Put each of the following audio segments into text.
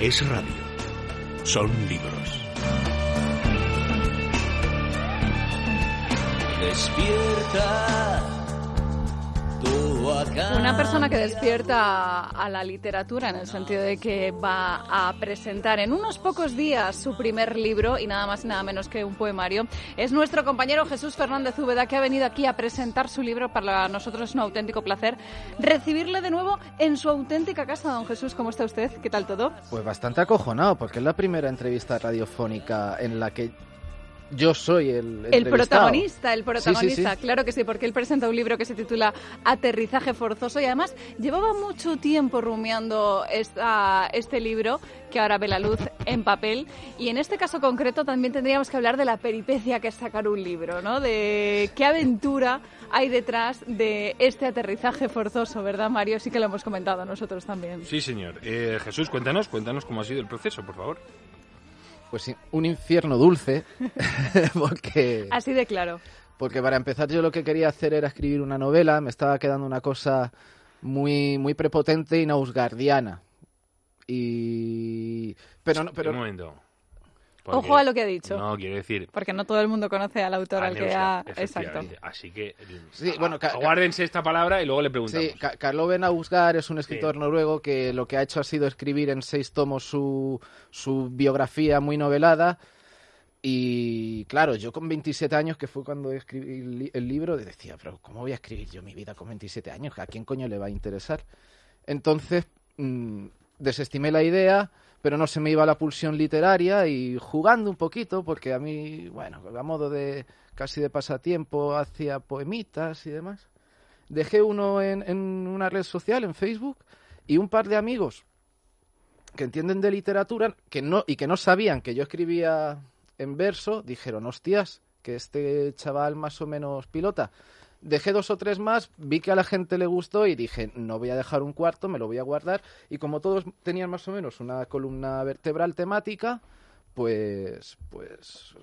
Es radio. Son libros. Despierta. Una persona que despierta a la literatura en el sentido de que va a presentar en unos pocos días su primer libro y nada más y nada menos que un poemario es nuestro compañero Jesús Fernández Úbeda que ha venido aquí a presentar su libro. Para nosotros es un auténtico placer recibirle de nuevo en su auténtica casa. Don Jesús, ¿cómo está usted? ¿Qué tal todo? Pues bastante acojonado porque es la primera entrevista radiofónica en la que yo soy el El protagonista, el protagonista, claro que sí, porque él presenta un libro que se titula Aterrizaje forzoso y además llevaba mucho tiempo rumiando esta, este libro que ahora ve la luz en papel y en este caso concreto también tendríamos que hablar de la peripecia que es sacar un libro, ¿no? De qué aventura hay detrás de este aterrizaje forzoso, ¿verdad, Mario? Sí que lo hemos comentado nosotros también. Sí, señor. Eh, Jesús, cuéntanos, cuéntanos cómo ha sido el proceso, por favor. Pues un infierno dulce, porque... Así de claro. Porque para empezar yo lo que quería hacer era escribir una novela, me estaba quedando una cosa muy, muy prepotente y nausgardiana. Y... Pero, no, pero... Un momento. Ojo a lo que ha dicho. No, quiero decir. Porque no todo el mundo conoce al autor al, que ha. Exacto. Así que. Sí, bueno, guárdense esta palabra y luego le preguntamos. Sí, Carlo Benausgar es un escritor noruego que lo que ha hecho ha sido escribir en seis tomos su, su biografía muy novelada. Y claro, yo con 27 años, que fue cuando escribí el libro, decía, pero ¿cómo voy a escribir yo mi vida con 27 años? ¿A quién coño le va a interesar? Entonces, mmm, desestimé la idea pero no se me iba la pulsión literaria y jugando un poquito, porque a mí, bueno, a modo de casi de pasatiempo hacía poemitas y demás. Dejé uno en, en una red social, en Facebook, y un par de amigos que entienden de literatura que no, y que no sabían que yo escribía en verso, dijeron, hostias, que este chaval más o menos pilota dejé dos o tres más, vi que a la gente le gustó y dije, no voy a dejar un cuarto, me lo voy a guardar. Y como todos tenían más o menos una columna vertebral temática, pues, pues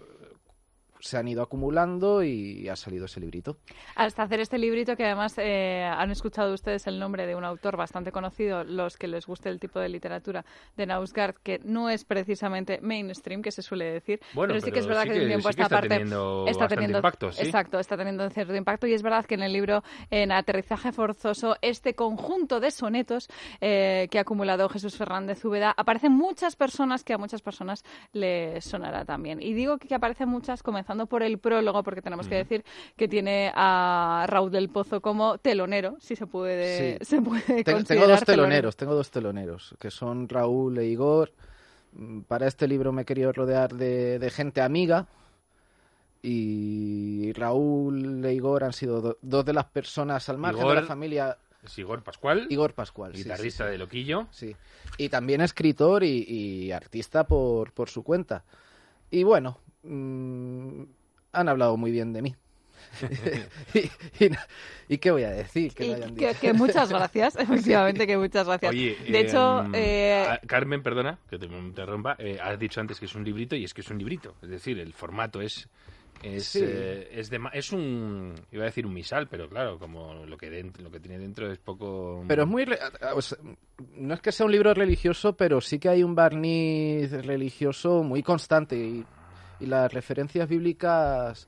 se han ido acumulando y ha salido ese librito. Hasta hacer este librito, que además eh, han escuchado ustedes el nombre de un autor bastante conocido, los que les guste el tipo de literatura de Nausgard, que no es precisamente mainstream, que se suele decir, pero sí que es verdad que, de un tiempo esta parte está teniendo impacto, exacto, está teniendo cierto impacto y es verdad que en el libro en aterrizaje forzoso este conjunto de sonetos eh, que ha acumulado Jesús Fernández Úbeda aparecen muchas personas que a muchas personas les sonará también y digo que aparecen muchas comenzando por el prólogo, porque tenemos que decir que tiene a Raúl del Pozo como telonero, si se puede, se puede tengo, tengo dos teloneros, tengo dos teloneros, que son Raúl e Igor. Mm, para este libro me he querido rodear de, gente amiga, y Raúl e Igor han sido dos de las personas al margen de la familia. Es Igor Pascual. Igor Pascual, guitarrista de Loquillo. Sí. Y también escritor y, y artista por, por, su cuenta. Y bueno, Mm, han hablado muy bien de mí. y, qué voy a decir? Que, muchas gracias, efectivamente, que muchas gracias. de hecho, em, eh, Carmen, perdona que te interrumpa, eh, has dicho antes que es un librito y es que es un librito, es decir, el formato es es, eh, es, de, es un iba a decir un misal pero claro como lo que lo que tiene dentro es poco pero es muy no es que sea un libro religioso pero sí que hay un barniz religioso muy constante y y las referencias bíblicas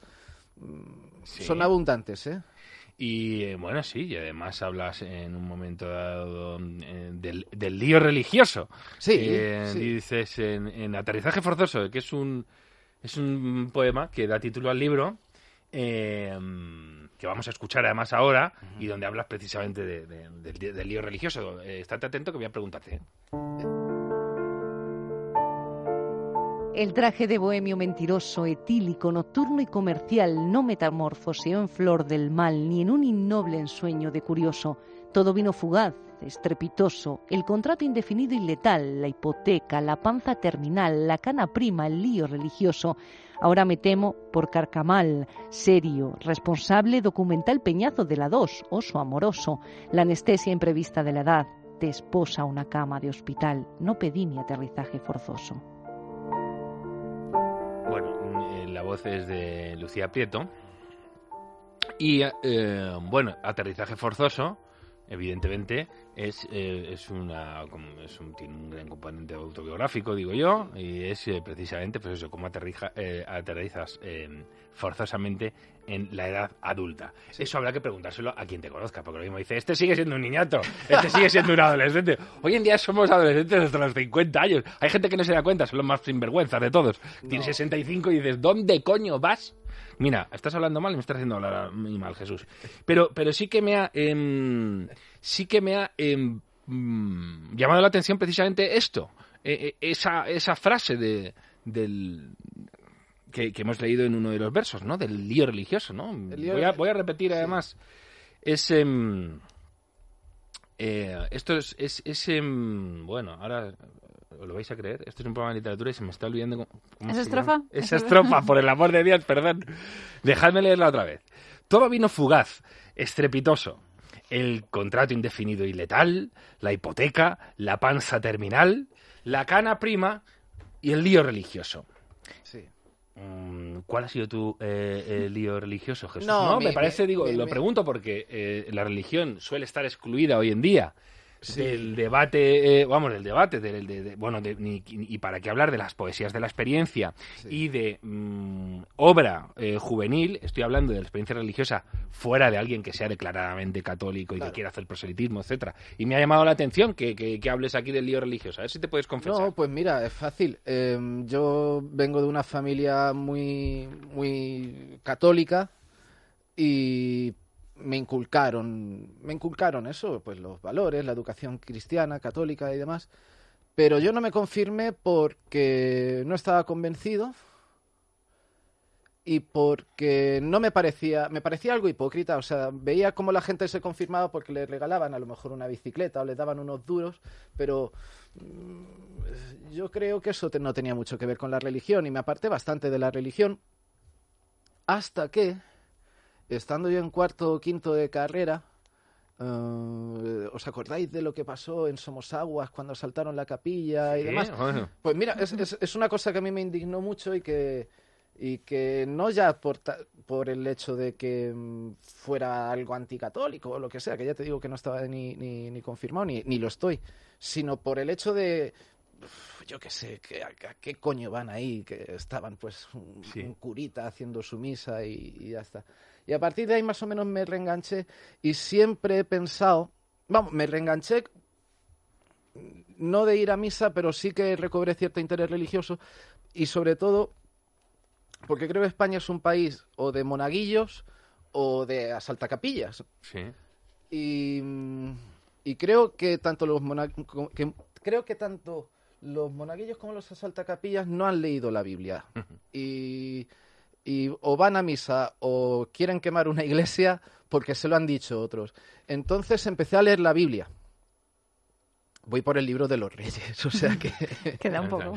mm, son abundantes, ¿eh? Y eh, bueno, sí, y además hablas en un momento dado eh, del, lío religioso. Sí, Dices en, Aterrizaje Forzoso, que es un, es un poema que da título al libro, que vamos a escuchar además ahora, y donde hablas precisamente del, lío religioso. estate atento que voy a preguntarte. El traje de bohemio mentiroso, etílico, nocturno y comercial no metamorfoseó en flor del mal ni en un innoble ensueño de curioso. Todo vino fugaz, estrepitoso, el contrato indefinido y letal, la hipoteca, la panza terminal, la cana prima, el lío religioso. Ahora me temo por carcamal, serio, responsable, documental peñazo de la dos, oso amoroso, la anestesia imprevista de la edad, te esposa una cama de hospital. No pedí mi aterrizaje forzoso. Voces de Lucía Prieto. Y eh, bueno, aterrizaje forzoso evidentemente, es, eh, es, una, es un, tiene un gran componente autobiográfico, digo yo, y es eh, precisamente pues eso, cómo aterriza, eh, aterrizas forzosamente en la edad adulta. Eso habrá que preguntárselo a quien te conozca, porque lo mismo dice, este sigue siendo un niñato, este sigue siendo un adolescente. Hoy en día somos adolescentes hasta los 50 años. Hay gente que no se da cuenta, son los más sinvergüenzas de todos. Tienes 65 y dices, ¿dónde coño vas? Mira, estás hablando mal y me estás haciendo hablar muy mal, Jesús. Pero, pero sí que me ha, em, sí que me ha em, mm, llamado la atención precisamente esto, e, e, esa, esa frase de, del, que, hemos leído en uno de los versos, ¿no? Del lío religioso, ¿no? Voy, a, voy, a, repetir además. Es, em, eh, esto es, es, es bueno, ahora lo vais a creer? Esto es un programa de literatura y se me está olvidando. ¿Cómo ¿Esa estrofa? Esa estrofa, por el amor de Dios, perdón. Dejadme leerla otra vez. Todo vino fugaz, estrepitoso. El contrato indefinido y letal, la hipoteca, la panza terminal, la cana prima y el lío religioso. Sí. Mm, ¿Cuál ha sido tu eh, lío religioso, Jesús? No, me parece, digo, lo pregunto porque eh, la religión suele estar excluida hoy en día del debate, eh, vamos, del debate, del, de, bueno, y para qué hablar de las poesías de la experiencia y de mm, obra eh, juvenil, estoy hablando de la experiencia religiosa fuera de alguien que sea declaradamente católico y que quiera hacer proselitismo, etcétera. Y me ha llamado la atención que, que, hables aquí del lío religioso. A ver si te puedes confesar. No, pues mira, es fácil. Em, yo vengo de una familia muy, muy católica y me inculcaron, me inculcaron eso, pues los valores, la educación cristiana, católica y demás. Pero yo no me confirmé porque no estaba convencido y porque no me parecía, me parecía algo hipócrita, o sea, veía cómo la gente se confirmaba porque le regalaban a lo mejor una bicicleta o le daban unos duros, pero mm, yo creo que eso no tenía mucho que ver con la religión y me aparté bastante de la religión hasta que estando yo en cuarto o quinto de carrera, eh, ¿Os acordáis de lo que pasó en Somosaguas cuando saltaron la capilla y demás? Pues mira, es, es, una cosa que a mí me indignó mucho y que, y que no ya por, por el hecho de que mm, fuera algo anticatólico o lo que sea, que ya te digo que no estaba ni, ni, ni confirmado ni, ni lo estoy, sino por el hecho de, yo qué sé, que, a, qué coño van ahí, que estaban pues un, curita haciendo su misa y, y ya está. Y a partir de ahí más o menos me reenganché y siempre he pensado, vamos, me reenganché no de ir a misa, pero sí que recobré cierto interés religioso y sobre todo porque creo que España es un país o de monaguillos o de asaltacapillas. Sí. Y, y creo que tanto los que, creo que tanto los monaguillos como los asaltacapillas no han leído la Biblia. y y o van a misa o quieren quemar una iglesia porque se lo han dicho otros. Entonces empecé a leer la Biblia. Voy por el libro de los reyes, o sea que... queda un poco.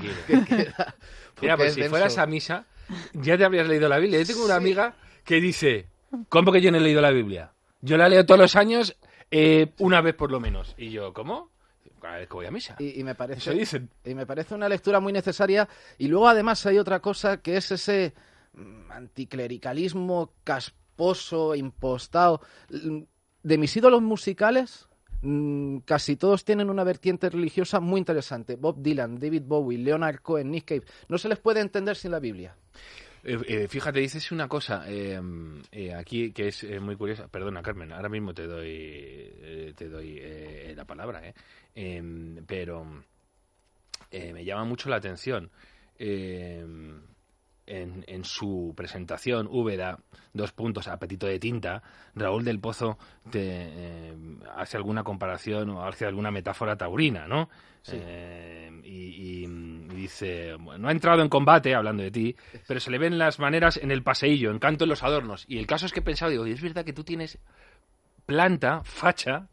Mira, pues si fueras a misa, ya te habrías leído la Biblia. Yo tengo una amiga que dice, ¿cómo que yo no he leído la Biblia? Yo la leo todos los años, eh, una vez por lo menos. Y yo, ¿cómo? cada vez que voy a misa. Y, me parece, y me parece una lectura muy necesaria. Y luego además hay otra cosa que es ese anticlericalismo casposo, impostado. De mis ídolos musicales, mm, casi todos tienen una vertiente religiosa muy interesante. Bob Dylan, David Bowie, Leonard Cohen, Nick Cave. No se les puede entender sin la Biblia. Eh, eh, fíjate, dices una cosa eh, aquí que es muy curiosa. Perdona, Carmen, ahora mismo te doy, te doy la palabra, em, pero me llama mucho la atención. En, su presentación, Úbeda, dos puntos, apetito de tinta, Raúl del Pozo te eh, hace alguna comparación o hace alguna metáfora taurina, ¿no? Eh, y, dice, no ha entrado en combate, hablando de ti, pero se le ven las maneras en el paseillo, encanto en los adornos. Y el caso es que he pensado, digo, es verdad que tú tienes planta, facha,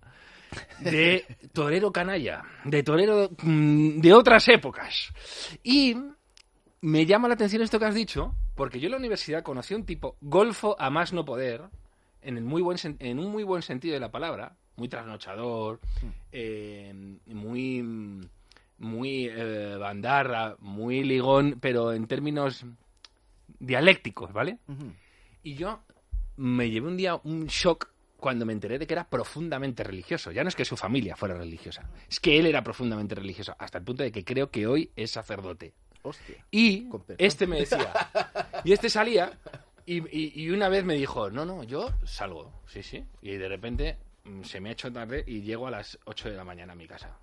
de torero canalla, de torero mm, de otras épocas. Y me llama la atención esto que has dicho, porque yo en la universidad conocí a un tipo golfo a más no poder, en, el muy buen, en un muy buen sentido de la palabra, muy trasnochador, eh, muy, muy eh, bandarra, muy ligón, pero en términos dialécticos, ¿vale? Y yo me llevé un día un shock cuando me enteré de que era profundamente religioso. Ya no es que su familia fuera religiosa, es que él era profundamente religioso, hasta el punto de que creo que hoy es sacerdote. Hostia. Y este me decía, y este salía, y, y- y una vez me dijo, no, no, yo salgo, sí, sí. Y de repente mm, se me ha hecho tarde y llego a las 8 de la mañana a mi casa.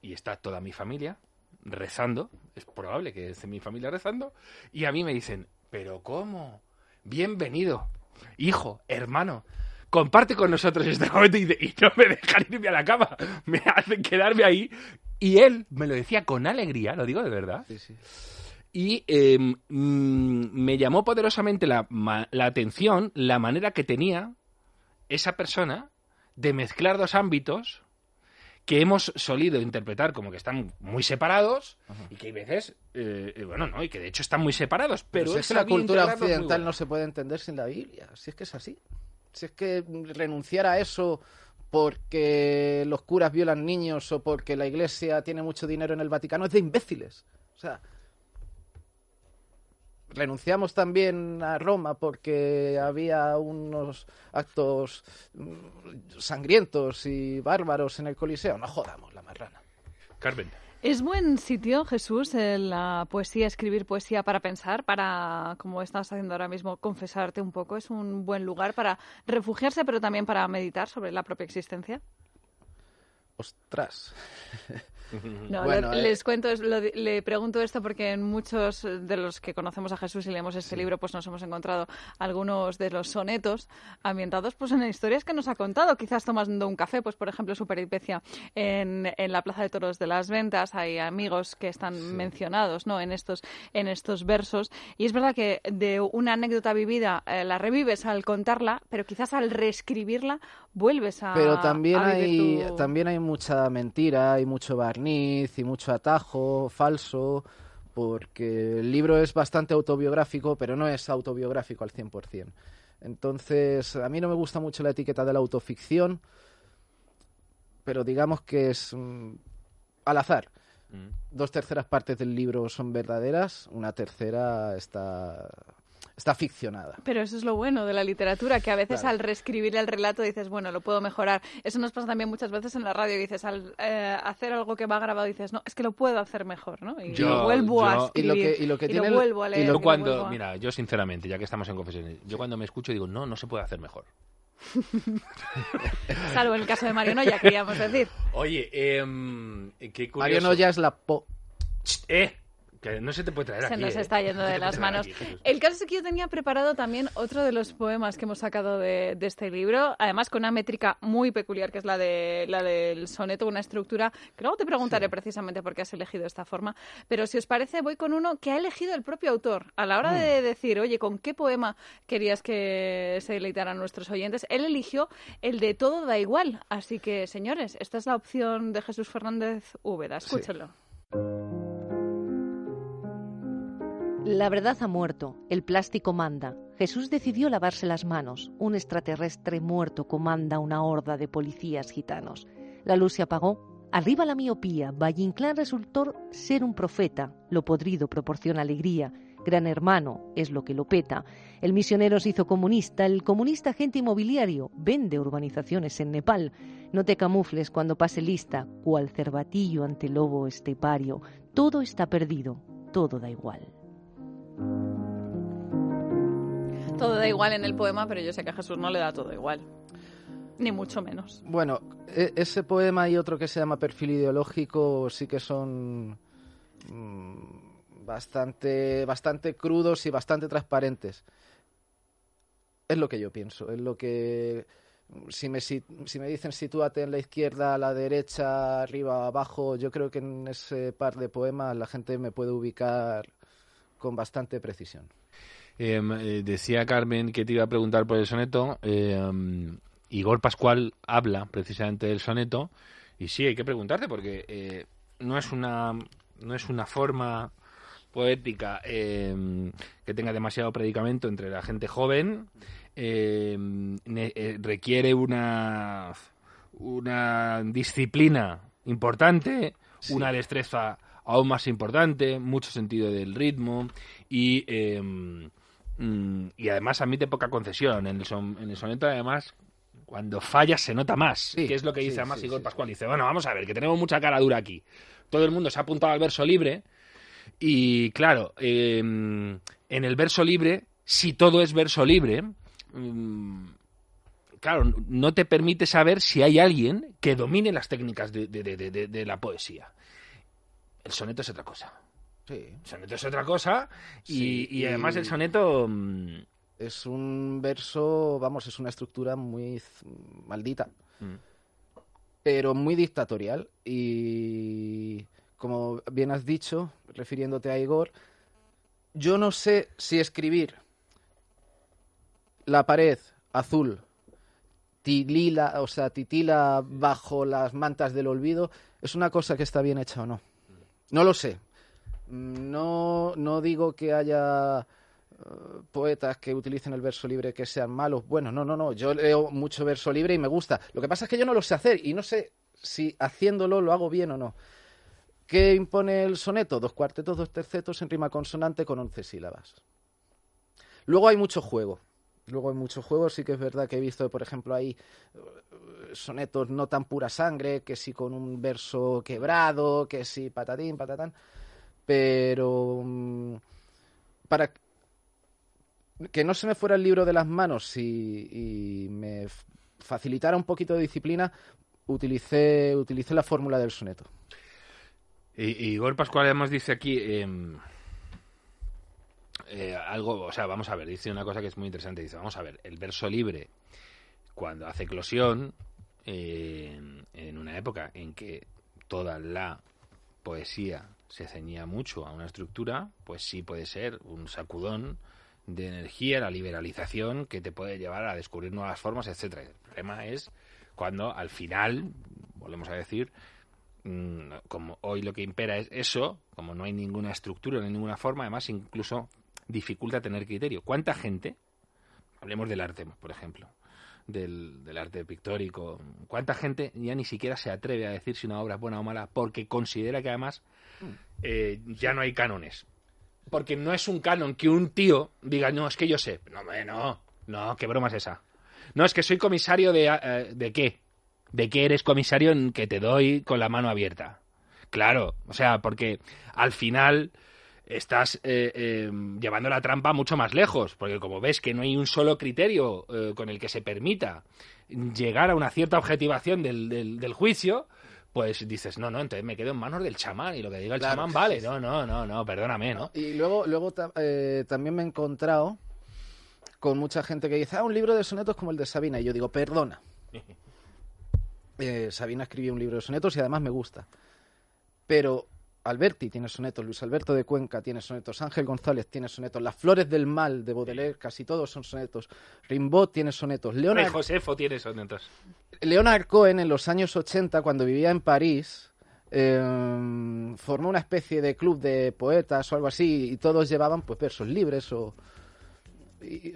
Y está toda mi familia rezando, es probable que esté mi familia rezando, y a mí me dicen, pero ¿cómo? Bienvenido, hijo, hermano. Comparte con nosotros este momento y, de- y no me dejan irme a la cama, me hacen quedarme ahí. Y él me lo decía con alegría, lo digo de verdad. Sí, sí. Y eh, mm, me llamó poderosamente la, ma- la atención la manera que tenía esa persona de mezclar dos ámbitos que hemos solido interpretar como que están muy separados y que hay veces, eh, eh, bueno, no, y que de hecho están muy separados, pero, Pero si es que la cultura occidental no se puede entender sin la Biblia. Si es que es así. Si es que renunciar a eso porque los curas violan niños o porque la iglesia tiene mucho dinero en el Vaticano es de imbéciles. O sea, renunciamos también a Roma porque había unos actos mm, sangrientos y bárbaros en el Coliseo. No jodamos la marrana. Carmen. ¿Es buen sitio, Jesús, la poesía, escribir poesía para pensar, para, como estás haciendo ahora mismo, confesarte un poco? ¿Es un buen lugar para refugiarse, pero también para meditar sobre la propia existencia? Ostras. No, Bueno, le- eh. les cuento, lo le pregunto esto porque en muchos de los que conocemos a Jesús y leemos este libro, pues nos hemos encontrado algunos de los sonetos ambientados pues en historias que nos ha contado, quizás tomando un café, pues por ejemplo su peripecia en, en la Plaza de Toros de las Ventas, hay amigos que están mencionados ¿no? en, estos, en estos versos, y es verdad que de una anécdota vivida eh, la revives al contarla, pero quizás al reescribirla vuelves a... Pero también a vivir hay, tu- también hay mucha mentira, hay mucho barniz y mucho atajo falso, porque el libro es bastante autobiográfico, pero no es autobiográfico al 100%. Entonces, a mí no me gusta mucho la etiqueta de la autoficción, pero digamos que es mm, al azar. Mm. Dos terceras partes del libro son verdaderas, una tercera está, está ficcionada. Pero eso es lo bueno de la literatura, que a veces Claro. al reescribir el relato dices, bueno, lo puedo mejorar. Eso nos pasa también muchas veces en la radio, y dices, al eh, hacer algo que va grabado dices, no, es que lo puedo hacer mejor, ¿no? Y Yo- lo vuelvo a yo- Y escribir. lo que, y lo que tiene el- vuelvo a y leer. lo- y Yo lo cuando, a- mira, yo sinceramente, ya que estamos en confesiones, yo cuando me escucho digo, no, no se puede hacer mejor. Salvo en el caso de Mario Noya, queríamos decir. Oye, em, qué curioso. Mario Noya es la po. Eh, que no se te puede traer Se aquí. nos eh. está yendo se de las manos. aquí. El caso es que yo tenía preparado también otro de los poemas que hemos sacado de, de este libro, además con una métrica muy peculiar, que es la, de, la del soneto, una estructura que luego te preguntaré precisamente por qué has elegido esta forma. Pero si os parece, voy con uno que ha elegido el propio autor. A la hora Mm. de decir, oye, ¿con qué poema querías que se deleitaran nuestros oyentes? Él eligió el de Todo da igual. Así que, señores, esta es la opción de Jesús Fernández Úbeda. Escúchenlo. La verdad ha muerto, el plástico manda. Jesús decidió lavarse las manos. Un extraterrestre muerto comanda una horda de policías gitanos. La luz se apagó. Arriba la miopía. Valle Inclán resultó ser un profeta. Lo podrido proporciona alegría. Gran hermano es lo que lo peta. El misionero se hizo comunista. El comunista agente inmobiliario vende urbanizaciones en Nepal. No te camufles cuando pase lista, cual cervatillo ante lobo estepario. Todo está perdido. Todo da igual. Todo da igual en el poema, pero yo sé que a Jesús no le da todo igual. Ni mucho menos. Bueno, e- ese poema y otro que se llama Perfil Ideológico sí que son mm, bastante, bastante crudos y bastante transparentes. Es lo que yo pienso, es lo que... Si me, si, me dicen sitúate en la izquierda, a la derecha, arriba, abajo, yo creo que en ese par de poemas la gente me puede ubicar con bastante precisión. Em, eh, decía Carmen que te iba a preguntar por el soneto. em, Igor Pascual habla precisamente del soneto. Y sí, hay que preguntarte porque eh, no es una no es una forma poética em, que tenga demasiado predicamento entre la gente joven. eh, requiere una una disciplina importante, Sí. una destreza aún más importante, mucho sentido del ritmo y em, mm, y además admite poca concesión en el, son- en el soneto además Cuando fallas se nota más, que es lo que dice sí, además sí, Igor sí. Pascual. Dice, bueno, vamos a ver, que tenemos mucha cara dura aquí. Todo el mundo se ha apuntado al verso libre y claro, eh, en el verso libre, si todo es verso libre, mm, claro, no te permite saber si hay alguien que domine las técnicas de, de- de- de- de la poesía. El soneto es otra cosa. Sí. El soneto es otra cosa y, Sí, y además y- el soneto... mm, Es un verso, vamos, es una estructura muy maldita, mm, pero muy dictatorial. Y como bien has dicho, refiriéndote a Igor, yo no sé si escribir la pared azul, tilila, o sea, titila bajo las mantas del olvido, es una cosa que está bien hecha o no. No lo sé. No, no digo que haya eh, poetas que utilicen el verso libre que sean malos. Bueno, no, no, no. Yo leo mucho verso libre y me gusta. Lo que pasa es que yo no lo sé hacer y no sé si haciéndolo lo hago bien o no. ¿Qué impone el soneto? Dos cuartetos, dos tercetos en rima consonante con once sílabas. Luego hay mucho juego. Luego hay mucho juego. Sí que es verdad que he visto, por ejemplo, hay eh, sonetos no tan pura sangre, que sí con un verso quebrado, que sí patatín, patatán. Pero mm, para que no se me fuera el libro de las manos y, me facilitara un poquito de disciplina, utilicé, utilicé la fórmula del soneto. Y, Pascual además dice aquí em, eh, algo, o sea, vamos a ver, dice una cosa que es muy interesante. Dice, vamos a ver, el verso libre, cuando hace eclosión, eh, en una época en que toda la poesía se ceñía mucho a una estructura, pues sí puede ser un sacudón de energía, la liberalización que te puede llevar a descubrir nuevas formas, etcétera. El problema es cuando al final, volvemos a decir, mm, como hoy lo que impera es eso, como no hay ninguna estructura, no ninguna forma, además incluso dificulta tener criterio. ¿Cuánta gente, hablemos del arte, por ejemplo, del, del arte pictórico, cuánta gente ya ni siquiera se atreve a decir si una obra es buena o mala porque considera que además eh, ya no hay cánones? Porque no es un canon que un tío diga, no, es que yo sé. No, no, no, qué broma es esa. No, es que soy comisario de... eh, ¿De qué? ¿De qué eres comisario en que te doy con la mano abierta? Claro, o sea, porque al final estás eh, eh, llevando la trampa mucho más lejos, porque como ves que no hay un solo criterio eh, con el que se permita llegar a una cierta objetivación del, del, del juicio, pues dices, no, no, entonces me quedo en manos del chamán y lo que diga el Claro, chamán vale. No, no, no, no, perdóname, ¿no? Y luego, luego ta- también me he encontrado con mucha gente que dice, ah, un libro de sonetos como el de Sabina. Y yo digo, perdona. Sabina escribió un libro de sonetos y además me gusta. Pero Alberti tiene sonetos, Luis Alberto de Cuenca tiene sonetos, Ángel González tiene sonetos, Las Flores del Mal de Baudelaire, casi todos son sonetos, Rimbaud tiene sonetos, Ay, Leonard, Josefo tiene sonetos. Leonard Cohen en los años 80, cuando vivía en París, eh, formó una especie de club de poetas o algo así y todos llevaban pues versos libres o... Y,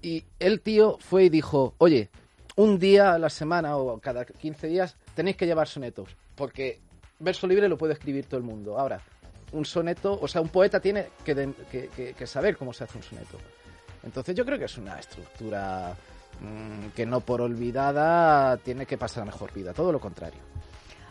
y el tío fue y dijo, oye, un día a la semana o cada 15 días tenéis que llevar sonetos, porque verso libre lo puede escribir todo el mundo. Ahora, un soneto, o sea, un poeta tiene que, saber cómo se hace un soneto. Entonces yo creo que es una estructura mm, que no por olvidada tiene que pasar a mejor vida, todo lo contrario.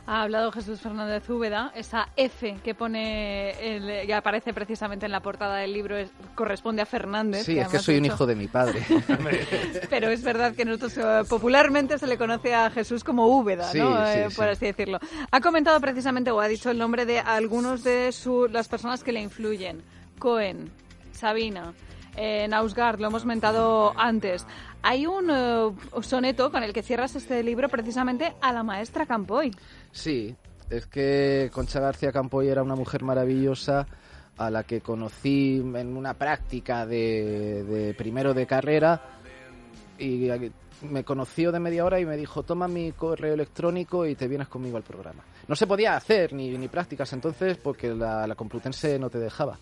Ha hablado Jesús Fernández Úbeda, esa F que pone, el, que aparece precisamente en la portada del libro, es- corresponde a Fernández. Sí, es que soy un hijo de mi padre. Pero es verdad que nosotros eh, popularmente se le conoce a Jesús como Úbeda, Sí, ¿no? sí, Eh, por sí. así decirlo. Ha comentado precisamente o ha dicho el nombre de algunos de su- las personas que le influyen. Cohen, Sabina, eh, Nausgard, lo hemos mentado antes. Hay un eh, soneto con el que cierras este libro precisamente a la maestra Campoy. Sí, es que Concha García Campoy era una mujer maravillosa a la que conocí en una práctica de, primero de carrera y me conoció de media hora y me dijo toma mi correo electrónico y te vienes conmigo al programa. No se podía hacer ni, ni prácticas entonces porque la Complutense no te dejaba.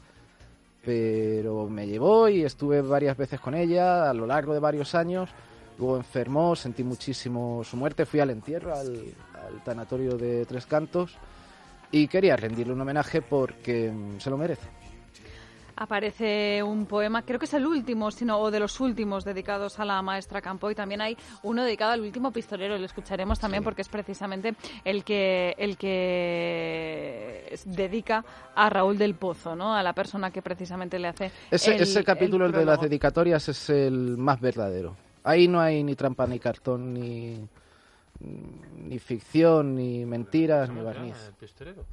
Pero me llevó y estuve varias veces con ella a lo largo de varios años. Luego enfermó, sentí muchísimo su muerte, fui al entierro, al, al tanatorio de Tres Cantos y quería rendirle un homenaje porque mm, se lo merece. Aparece un poema, creo que es el último, sino o de los últimos dedicados a la maestra Campo y también hay uno dedicado al último pistolero, lo escucharemos también porque es precisamente el que el que dedica a Raúl del Pozo, ¿no? A la persona que precisamente le hace ese, ese capítulo el de las dedicatorias es el más verdadero. Ahí no hay ni trampa ni cartón ni ni ficción, ni mentiras, ni barniz.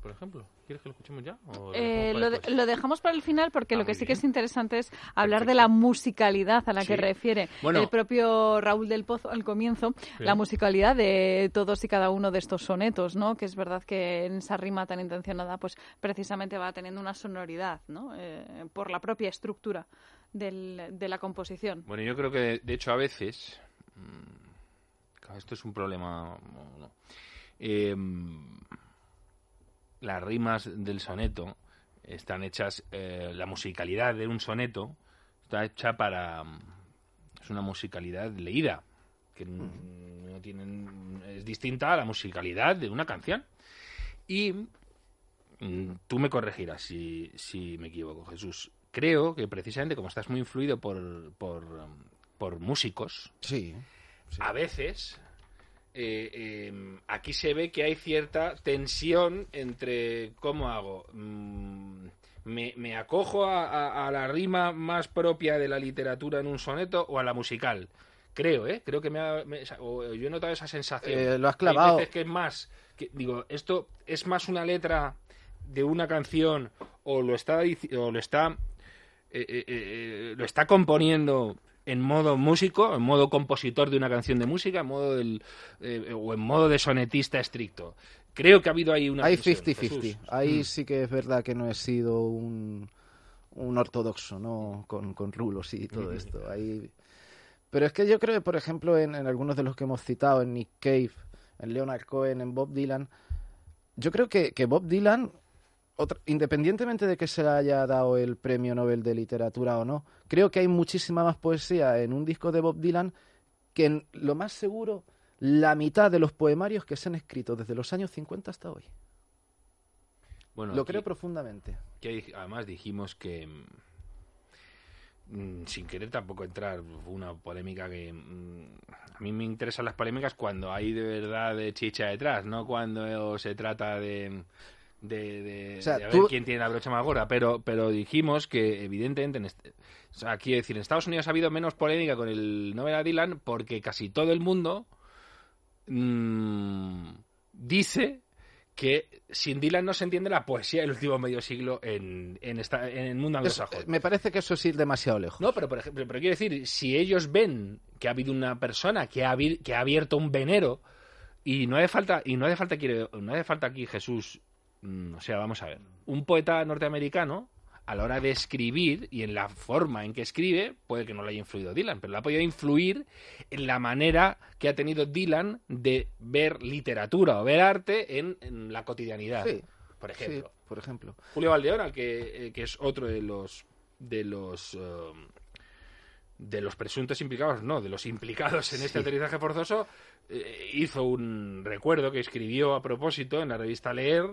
por ejemplo? ¿Quieres que lo escuchemos ya? Eh, lo, dejamos para el final porque lo ah, que sí que es interesante es hablar de la musicalidad a la que refiere el propio Raúl del Pozo al comienzo, la musicalidad de todos y cada uno de estos sonetos, ¿no? Que es verdad que en esa rima tan intencionada, pues precisamente va teniendo una sonoridad, ¿no? Eh, por la propia estructura de la composición. Bueno, yo creo que de hecho a veces mm, esto es un problema. Em, las rimas del soneto están hechas, eh, la musicalidad de un soneto está hecha para. Es una musicalidad leída, que no tienen, es distinta a la musicalidad de una canción. Y mm, tú me corregirás si, si me equivoco, Jesús. Creo que precisamente como estás muy influido por, por, por músicos, sí a veces eh, em, aquí se ve que hay cierta tensión entre cómo hago. Mm, me, acojo a, la rima más propia de la literatura en un soneto o a la musical. Creo, ¿eh? Creo que me, ha, yo he notado esa sensación. Eh, lo has clavado. que es más, que, digo, esto es más una letra de una canción o lo está o lo está eh, lo está componiendo en modo músico, en modo compositor de una canción de música, en modo del, eh, o en modo de sonetista estricto. Creo que ha habido ahí una... Hay 50-50. Ahí mm. sí que es verdad que no he sido un, un ortodoxo, ¿no? Con, con rulos y todo esto. Ahí... Pero es que yo creo que, por ejemplo, en, en algunos de los que hemos citado, en Nick Cave, en Leonard Cohen, en Bob Dylan, yo creo que, que Bob Dylan independientemente de que se le haya dado el premio Nobel de literatura o no, creo que hay muchísima más poesía en un disco de Bob Dylan que en lo más seguro la mitad de los poemarios que se han escrito desde los años 50 hasta hoy. Bueno, lo creo profundamente. Que además dijimos que mm, sin querer tampoco entrar una polémica que mm, a mí me interesan las polémicas cuando hay de verdad de chicha detrás, no cuando se trata de de, ver quién tiene la brocha más gorda, pero, pero dijimos que evidentemente, en o sea, decir, en Estados Unidos ha habido menos polémica con el Nobel a Dylan porque casi todo el mundo mm, dice que sin Dylan no se entiende la poesía del último medio siglo en, en, esta, en el mundo anglosajón. me parece que eso es ir demasiado lejos. No, pero por ejemplo, pero quiero decir, si ellos ven que ha habido una persona que ha, que ha abierto un venero y no hace falta y no hace falta no hace falta aquí Jesús o sea, vamos a ver, un poeta norteamericano a la hora de escribir y en la forma en que escribe, puede que no le haya influido Dylan, pero le ha podido influir en la manera que ha tenido Dylan de ver literatura o ver arte en, la cotidianidad. por ejemplo. por ejemplo. Julio Valdeora, que, eh, que, es otro de los de los um, de los presuntos implicados, no, de los implicados en este aterrizaje forzoso, eh, hizo un recuerdo que escribió a propósito en la revista Leer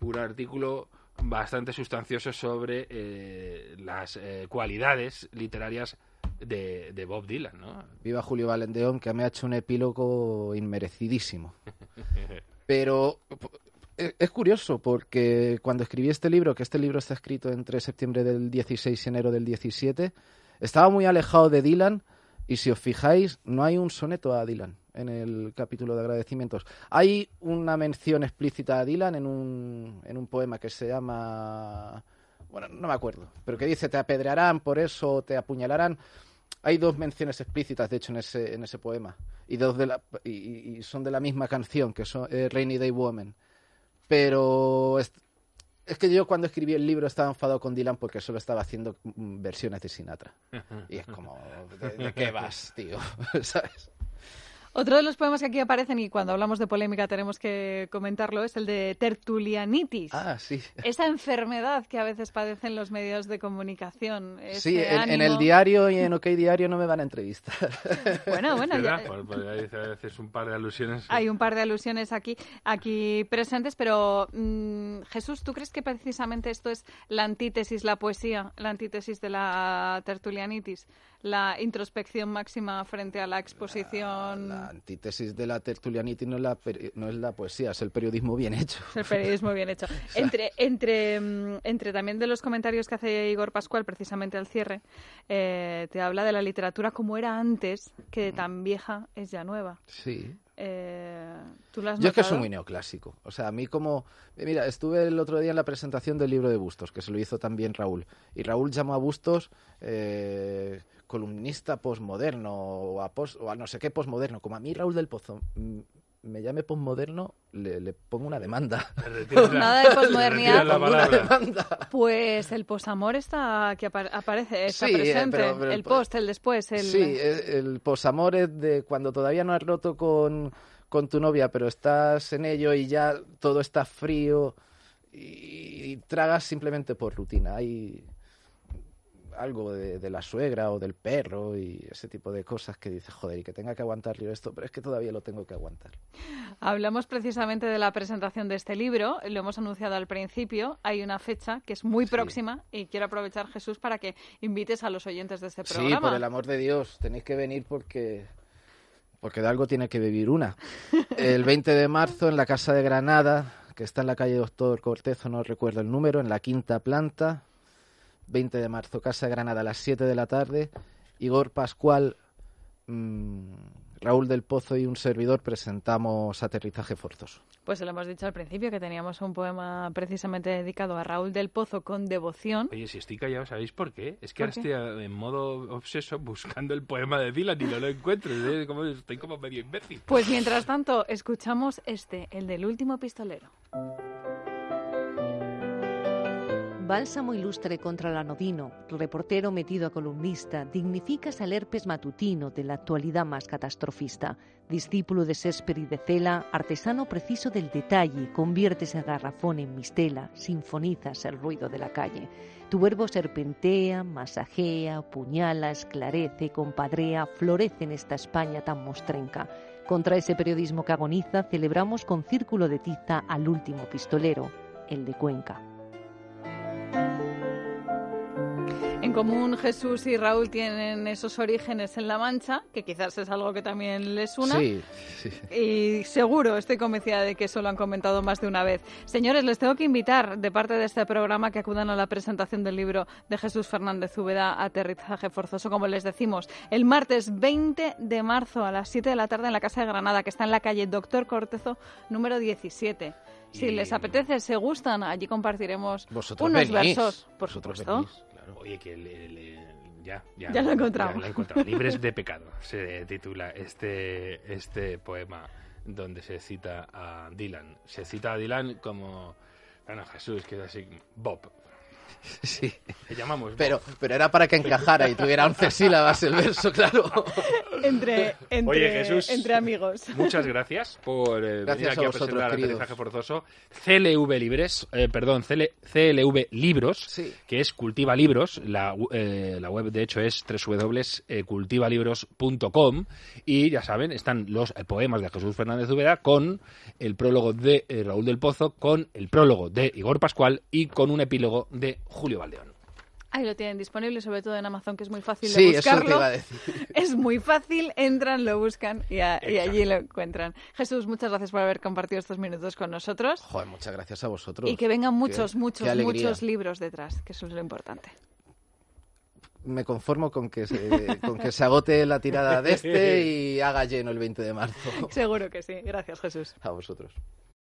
un artículo bastante sustancioso sobre eh, las eh, cualidades literarias de, Bob Dylan, ¿no? Viva Julio Valendeón, que me ha hecho un epílogo inmerecidísimo. Pero es curioso porque cuando escribí este libro, que este libro está escrito entre septiembre del 16 y enero del 17, estaba muy alejado de Dylan y si os fijáis, no hay un soneto a Dylan en el capítulo de agradecimientos. Hay una mención explícita a Dylan en un, en un poema que se llama... Bueno, no me acuerdo, pero que dice te apedrearán por eso, te apuñalarán. Hay dos menciones explícitas, de hecho, en ese, en ese poema. Y, dos de la, y, son de la misma canción, que son eh, Rainy Day Woman. Pero es, que yo cuando escribí el libro estaba enfadado con Dylan porque solo estaba haciendo mm, versiones de Sinatra. Y es como, ¿de, de qué vas, tío? ¿Sabes? Otro de los poemas que aquí aparecen, y cuando hablamos de polémica tenemos que comentarlo, es el de tertulianitis. Ah, sí. Esa enfermedad que a veces padecen los medios de comunicación. Sí, en, el diario y en OK Diario no me van a entrevistar. Bueno, bueno. Ya... Pues, pues, hay veces un par de alusiones. Hay un par de alusiones aquí, aquí presentes, pero mm, Jesús, ¿tú crees que precisamente esto es la antítesis, la poesía, la antítesis de la tertulianitis? La introspección máxima frente a la exposición. La, antítesis de la tertulianitis no es la, no es la poesía, es el periodismo bien hecho. Es el periodismo bien hecho. entre, entre, mm, entre también de los comentarios que hace Igor Pascual, precisamente al cierre, eh, te habla de la literatura como era antes, que tan vieja es ya nueva. Sí. Eh, ¿tú has Yo es que soy muy neoclásico. O sea, a mí como... Mira, estuve el otro día en la presentación del libro de Bustos, que se lo hizo también Raúl. Y Raúl llamó a Bustos... Eh, columnista posmoderno o a, o a no sé qué posmoderno. Como a mí Raúl del Pozo me llame posmoderno, le, le pongo una demanda. Nada de posmodernidad. Pues el posamor está que aparece, está eh, presente. el post, el después. El... Sí, eh, el, posamor es de cuando todavía no has roto con, con tu novia, pero estás en ello y ya todo está frío y, y tragas simplemente por rutina. Hay algo de, la suegra o del perro y ese tipo de cosas que dice, joder, y que tenga que aguantar yo esto, pero es que todavía lo tengo que aguantar. Hablamos precisamente de la presentación de este libro, lo hemos anunciado al principio, hay una fecha que es muy próxima y quiero aprovechar, Jesús, para que invites a los oyentes de este programa. Sí, por el amor de Dios, tenéis que venir porque porque de algo tiene que vivir una. El 20 de marzo en la Casa de Granada, que está en la calle Doctor Cortezo, no recuerdo el número, en la quinta planta, 20 de marzo, Casa de Granada, a las 7 de la tarde. Igor Pascual, mm, Raúl del Pozo y un servidor presentamos Aterrizaje Forzoso. Pues se lo hemos dicho al principio, que teníamos un poema precisamente dedicado a Raúl del Pozo con devoción. Oye, si estoy callado, ¿sabéis por qué? Es que ahora estoy en modo obseso buscando el poema de Dylan y no lo encuentro. Estoy como medio imbécil. Pues mientras tanto, escuchamos este, el del último pistolero. Bálsamo ilustre contra el anodino, reportero metido a columnista, dignificas al herpes matutino de la actualidad más catastrofista. Discípulo de Sesper y de Cela, artesano preciso del detalle, conviertes el garrafón en mistela, sinfonizas el ruido de la calle. Tu verbo serpentea, masajea, puñala, esclarece, compadrea, florece en esta España tan mostrenca. Contra ese periodismo que agoniza, celebramos con círculo de tiza al último pistolero, el de Cuenca. Común Jesús y Raúl tienen esos orígenes en La Mancha, que quizás es algo que también les una. Sí, Y seguro, estoy convencida de que eso lo han comentado más de una vez. Señores, les tengo que invitar de parte de este programa que acudan a la presentación del libro de Jesús Fernández Úbeda, Aterrizaje Forzoso, como les decimos, el martes 20 de marzo a las 7 de la tarde en la Casa de Granada, que está en la calle Doctor Cortezo, número 17. Si les apetece, se gustan, allí compartiremos unos versos, por supuesto. Oye, que ya, ya, ya, lo he encontrado. Libres de pecado se titula este, este poema donde se cita a Dylan. Se cita a Dylan como, bueno, Jesús, que es así, Bob, Sí. Le llamamos. Pero, pero era para que encajara y tuviera 11 sílabas el verso, claro. Entre, entre, entre amigos. Muchas gracias por eh, venir aquí a, presentar el Aterrizaje Forzoso. CLV Libres, eh, perdón, CLV Libros, que es Cultiva Libros. La, eh, la, web, de hecho, es www.cultivalibros.com. Y ya saben, están los poemas de Jesús Fernández Ubeda con el prólogo de Raúl del Pozo, con el prólogo de Igor Pascual y con un epílogo de Julio Valdeón. Ahí lo tienen disponible, sobre todo en Amazon, que es muy fácil de buscarlo. Eso te iba a decir. Es muy fácil, entran, lo buscan y, allí lo encuentran. Jesús, muchas gracias por haber compartido estos minutos con nosotros. Joder, muchas gracias a vosotros. Y que vengan muchos, muchos, muchos libros detrás, que eso es lo importante me conformo con que, se, con que se agote la tirada de este y haga lleno el 20 de marzo. Seguro que sí. Gracias, Jesús. A vosotros.